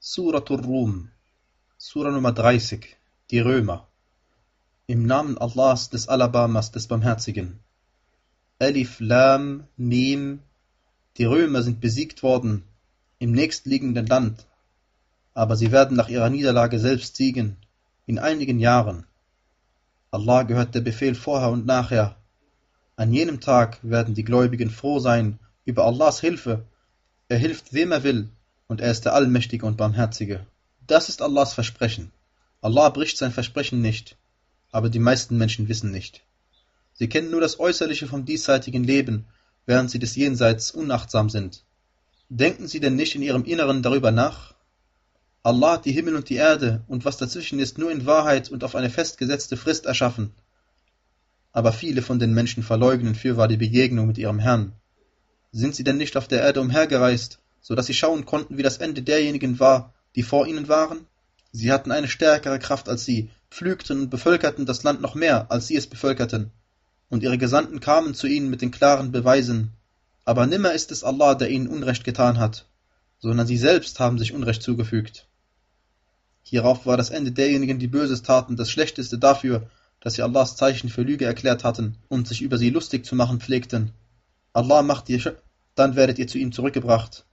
Suratul Rum, Sura Nummer 30, die Römer. Im Namen Allahs des Alabamas des Barmherzigen. Alif Lam Mim. Die Römer sind besiegt worden im nächstliegenden Land, aber sie werden nach ihrer Niederlage selbst siegen, in einigen Jahren. Allah gehört der Befehl vorher und nachher. An jenem Tag werden die Gläubigen froh sein über Allahs Hilfe. Er hilft wem er will und er ist der Allmächtige und Barmherzige. Das ist Allahs Versprechen. Allah bricht sein Versprechen nicht, aber die meisten Menschen wissen nicht. Sie kennen nur das Äußerliche vom diesseitigen Leben, während sie des Jenseits unachtsam sind. Denken sie denn nicht in ihrem Inneren darüber nach? Allah hat die Himmel und die Erde und was dazwischen ist nur in Wahrheit und auf eine festgesetzte Frist erschaffen. Aber viele von den Menschen verleugnen fürwahr die Begegnung mit ihrem Herrn. Sind sie denn nicht auf der Erde umhergereist so dass sie schauen konnten, wie das Ende derjenigen war, die vor ihnen waren? Sie hatten eine stärkere Kraft als sie, pflügten und bevölkerten das Land noch mehr, als sie es bevölkerten. Und ihre Gesandten kamen zu ihnen mit den klaren Beweisen. Aber nimmer ist es Allah, der ihnen Unrecht getan hat, sondern sie selbst haben sich Unrecht zugefügt. Hierauf war das Ende derjenigen, die Böses taten, das Schlechteste dafür, dass sie Allahs Zeichen für Lüge erklärt hatten und sich über sie lustig zu machen pflegten. Allah macht ihr, dann werdet ihr zu ihm zurückgebracht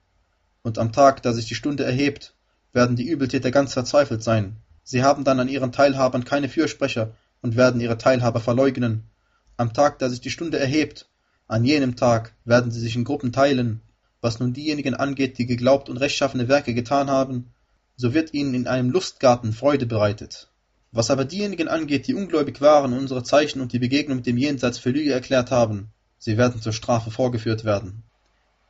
und am Tag, da sich die Stunde erhebt, werden die Übeltäter ganz verzweifelt sein. Sie haben dann an ihren Teilhabern keine Fürsprecher und werden ihre Teilhaber verleugnen. Am Tag, da sich die Stunde erhebt, an jenem Tag werden sie sich in Gruppen teilen. Was nun diejenigen angeht, die geglaubt und rechtschaffene Werke getan haben, so wird ihnen in einem Lustgarten Freude bereitet. Was aber diejenigen angeht, die ungläubig waren und unsere Zeichen und die Begegnung mit dem Jenseits für Lüge erklärt haben, sie werden zur Strafe vorgeführt werden.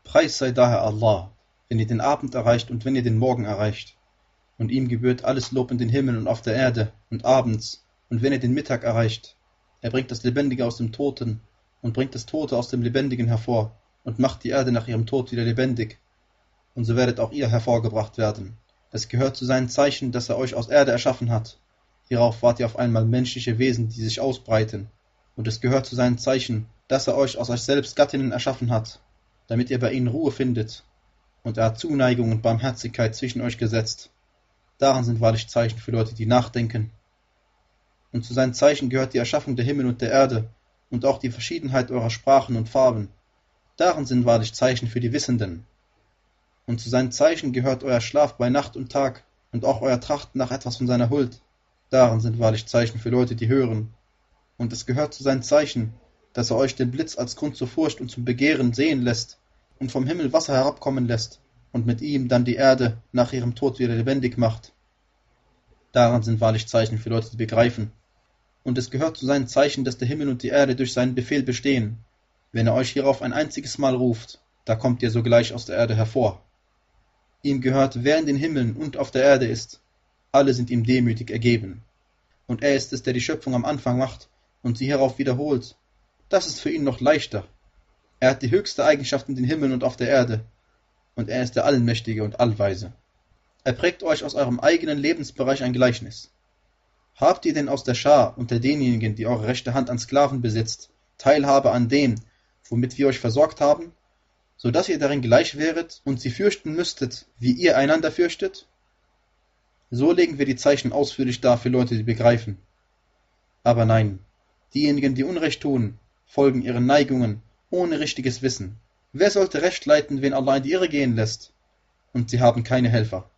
Preis sei daher Allah, wenn ihr den Abend erreicht und wenn ihr den Morgen erreicht. Und ihm gebührt alles Lob in den Himmel und auf der Erde und abends und wenn ihr den Mittag erreicht. Er bringt das Lebendige aus dem Toten und bringt das Tote aus dem Lebendigen hervor und macht die Erde nach ihrem Tod wieder lebendig. Und so werdet auch ihr hervorgebracht werden. Es gehört zu seinen Zeichen, dass er euch aus Erde erschaffen hat. Hierauf wart ihr auf einmal menschliche Wesen, die sich ausbreiten. Und es gehört zu seinen Zeichen, dass er euch aus euch selbst Gattinnen erschaffen hat, damit ihr bei ihnen Ruhe findet und er hat Zuneigung und Barmherzigkeit zwischen euch gesetzt. Daran sind wahrlich Zeichen für Leute, die nachdenken. Und zu seinen Zeichen gehört die Erschaffung der Himmel und der Erde und auch die Verschiedenheit eurer Sprachen und Farben. Daran sind wahrlich Zeichen für die Wissenden. Und zu seinen Zeichen gehört euer Schlaf bei Nacht und Tag und auch euer Trachten nach etwas von seiner Huld. Daran sind wahrlich Zeichen für Leute, die hören. Und es gehört zu seinen Zeichen, dass er euch den Blitz als Grund zur Furcht und zum Begehren sehen lässt und vom Himmel Wasser herabkommen lässt und mit ihm dann die Erde nach ihrem Tod wieder lebendig macht. Daran sind wahrlich Zeichen für Leute, die begreifen. Und es gehört zu seinen Zeichen, dass der Himmel und die Erde durch seinen Befehl bestehen. Wenn er euch hierauf ein einziges Mal ruft, da kommt ihr sogleich aus der Erde hervor. Ihm gehört, wer in den Himmeln und auf der Erde ist. Alle sind ihm demütig ergeben. Und er ist es, der die Schöpfung am Anfang macht und sie hierauf wiederholt. Das ist für ihn noch leichter. Er hat die höchste Eigenschaft in den Himmeln und auf der Erde, und er ist der Allmächtige und Allweise. Er prägt euch aus eurem eigenen Lebensbereich ein Gleichnis. Habt ihr denn aus der Schar unter denjenigen, die eure rechte Hand an Sklaven besitzt, Teilhabe an dem, womit wir euch versorgt haben, so dass ihr darin gleich wäret und sie fürchten müsstet, wie ihr einander fürchtet? So legen wir die Zeichen ausführlich dar für Leute, die begreifen. Aber nein, diejenigen, die Unrecht tun, folgen ihren Neigungen ohne richtiges Wissen. Wer sollte Recht leiten, wen Allah in die Irre gehen lässt? Und sie haben keine Helfer.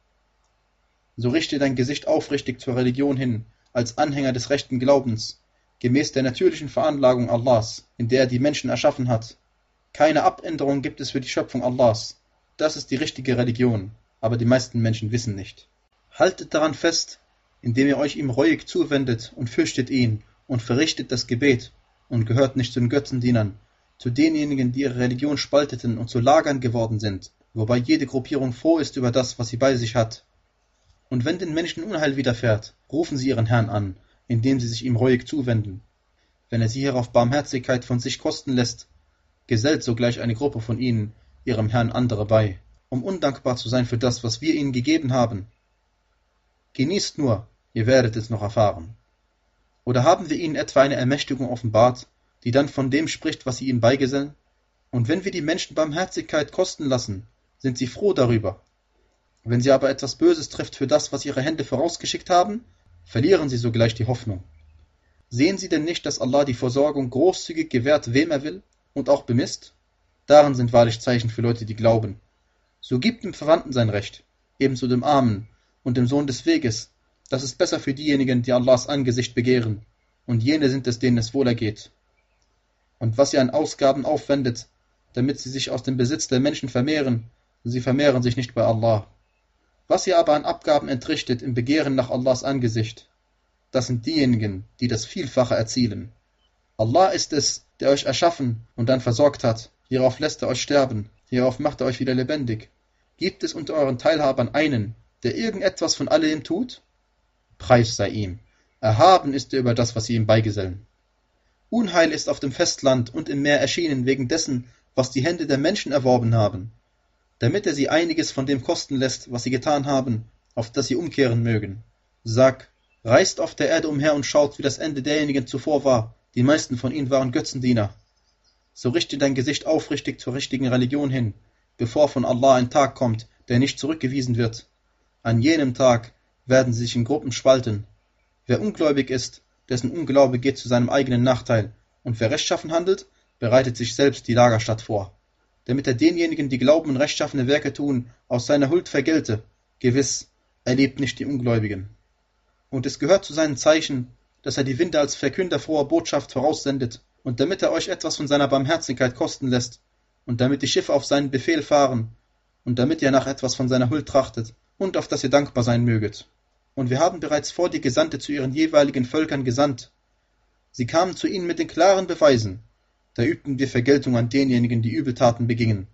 So richte dein Gesicht aufrichtig zur Religion hin, als Anhänger des rechten Glaubens, gemäß der natürlichen Veranlagung Allahs, in der er die Menschen erschaffen hat. Keine Abänderung gibt es für die Schöpfung Allahs. Das ist die richtige Religion, aber die meisten Menschen wissen nicht. Haltet daran fest, indem ihr euch ihm reuig zuwendet und fürchtet ihn und verrichtet das Gebet und gehört nicht zu den Götzendienern, zu denjenigen, die ihre Religion spalteten und zu Lagern geworden sind, wobei jede Gruppierung froh ist über das, was sie bei sich hat. Und wenn den Menschen Unheil widerfährt, rufen sie ihren Herrn an, indem sie sich ihm reuig zuwenden. Wenn er sie hierauf Barmherzigkeit von sich kosten lässt, gesellt sogleich eine Gruppe von ihnen ihrem Herrn andere bei, um undankbar zu sein für das, was wir ihnen gegeben haben. Genießt nur, ihr werdet es noch erfahren. Oder haben wir ihnen etwa eine Ermächtigung offenbart, die dann von dem spricht, was sie ihm beigesellen? Und wenn wir die Menschen Barmherzigkeit kosten lassen, sind sie froh darüber. Wenn sie aber etwas Böses trifft für das, was ihre Hände vorausgeschickt haben, verlieren sie sogleich die Hoffnung. Sehen sie denn nicht, dass Allah die Versorgung großzügig gewährt, wem er will, und auch bemisst? Darin sind wahrlich Zeichen für Leute, die glauben. So gibt dem Verwandten sein Recht, ebenso dem Armen und dem Sohn des Weges. Das ist besser für diejenigen, die Allahs Angesicht begehren, und jene sind es, denen es wohlergeht. Und was ihr an Ausgaben aufwendet, damit sie sich aus dem Besitz der Menschen vermehren, sie vermehren sich nicht bei Allah. Was ihr aber an Abgaben entrichtet im Begehren nach Allahs Angesicht, das sind diejenigen, die das Vielfache erzielen. Allah ist es, der euch erschaffen und dann versorgt hat, hierauf lässt er euch sterben, hierauf macht er euch wieder lebendig. Gibt es unter euren Teilhabern einen, der irgendetwas von alledem tut? Preis sei ihm. Erhaben ist er über das, was sie ihm beigesellen. Unheil ist auf dem Festland und im Meer erschienen wegen dessen, was die Hände der Menschen erworben haben, damit er sie einiges von dem kosten lässt, was sie getan haben, auf das sie umkehren mögen. Sag, reist auf der Erde umher und schaut, wie das Ende derjenigen zuvor war, die meisten von ihnen waren Götzendiener. So richte dein Gesicht aufrichtig zur richtigen Religion hin, bevor von Allah ein Tag kommt, der nicht zurückgewiesen wird. An jenem Tag werden sie sich in Gruppen spalten. Wer ungläubig ist, dessen Unglaube geht zu seinem eigenen Nachteil, und wer rechtschaffen handelt, bereitet sich selbst die Lagerstatt vor, damit er denjenigen, die glauben und rechtschaffene Werke tun, aus seiner Huld vergelte. Gewiss, er liebt nicht die Ungläubigen. Und es gehört zu seinen Zeichen, dass er die Winde als Verkünder froher Botschaft voraussendet, und damit er euch etwas von seiner Barmherzigkeit kosten lässt, und damit die Schiffe auf seinen Befehl fahren, und damit ihr nach etwas von seiner Huld trachtet, und auf das ihr dankbar sein möget. Und wir haben bereits vor die Gesandte zu ihren jeweiligen Völkern gesandt. Sie kamen zu ihnen mit den klaren Beweisen, da übten wir Vergeltung an denjenigen, die Übeltaten begingen.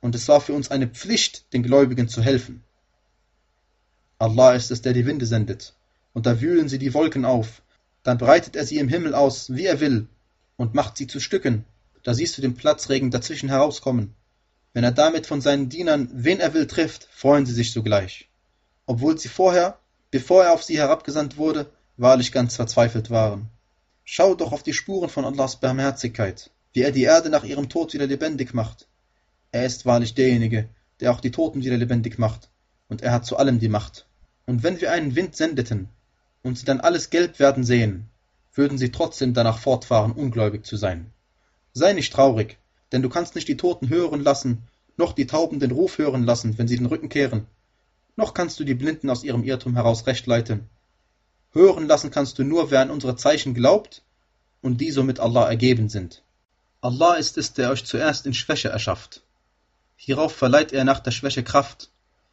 Und es war für uns eine Pflicht, den Gläubigen zu helfen. Allah ist es, der die Winde sendet, und da wühlen sie die Wolken auf, dann breitet er sie im Himmel aus, wie er will, und macht sie zu Stücken, da siehst du den Platzregen dazwischen herauskommen. Wenn er damit von seinen Dienern, wen er will, trifft, freuen sie sich sogleich. Obwohl sie vorher, bevor er auf sie herabgesandt wurde, wahrlich ganz verzweifelt waren. Schau doch auf die Spuren von Allahs Barmherzigkeit, wie er die Erde nach ihrem Tod wieder lebendig macht. Er ist wahrlich derjenige, der auch die Toten wieder lebendig macht, und er hat zu allem die Macht. Und wenn wir einen Wind sendeten und sie dann alles gelb werden sehen, würden sie trotzdem danach fortfahren, ungläubig zu sein. Sei nicht traurig, denn du kannst nicht die Toten hören lassen, noch die Tauben den Ruf hören lassen, wenn sie den Rücken kehren, noch kannst du die Blinden aus ihrem Irrtum heraus recht leiten. Hören lassen kannst du nur, wer an unsere Zeichen glaubt und die somit Allah ergeben sind. Allah ist es, der euch zuerst in Schwäche erschafft. Hierauf verleiht er nach der Schwäche Kraft.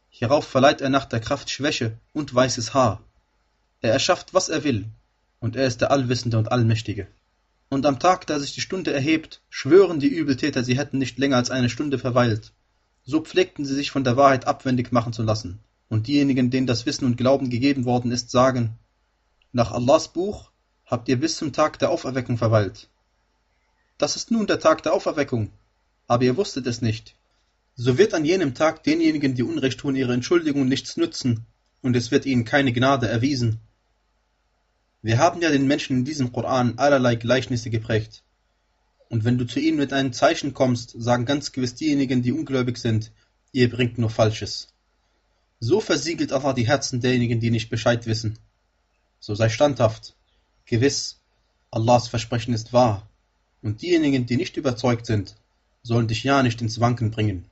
Hierauf verleiht er nach der Kraft Schwäche und weißes Haar. Er erschafft, was er will, und er ist der Allwissende und Allmächtige. Und am Tag, da sich die Stunde erhebt, schwören die Übeltäter, sie hätten nicht länger als eine Stunde verweilt. So pflegten sie sich von der Wahrheit abwendig machen zu lassen. Und diejenigen, denen das Wissen und Glauben gegeben worden ist, sagen, nach Allahs Buch habt ihr bis zum Tag der Auferweckung verweilt. Das ist nun der Tag der Auferweckung, aber ihr wusstet es nicht. So wird an jenem Tag denjenigen, die Unrecht tun, ihre Entschuldigung nichts nützen, und es wird ihnen keine Gnade erwiesen. Wir haben ja den Menschen in diesem Koran allerlei Gleichnisse geprägt. Und wenn du zu ihnen mit einem Zeichen kommst, sagen ganz gewiss diejenigen, die ungläubig sind, ihr bringt nur Falsches. So versiegelt Allah die Herzen derjenigen, die nicht Bescheid wissen. So sei standhaft. Gewiss, Allahs Versprechen ist wahr. Und diejenigen, die nicht überzeugt sind, sollen dich ja nicht ins Wanken bringen.